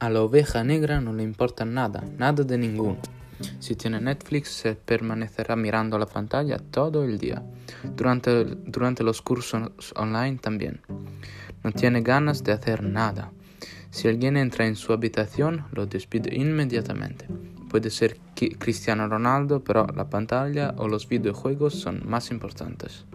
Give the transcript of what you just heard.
A la oveja negra no le importa nada, nada de ninguno. Si tiene Netflix se permanecerá mirando la pantalla todo el día. Durante, durante los cursos online también. No tiene ganas de hacer nada. Si alguien entra en su habitación, lo despide inmediatamente. Puede ser Cristiano Ronaldo, pero la pantalla o los videojuegos son más importantes.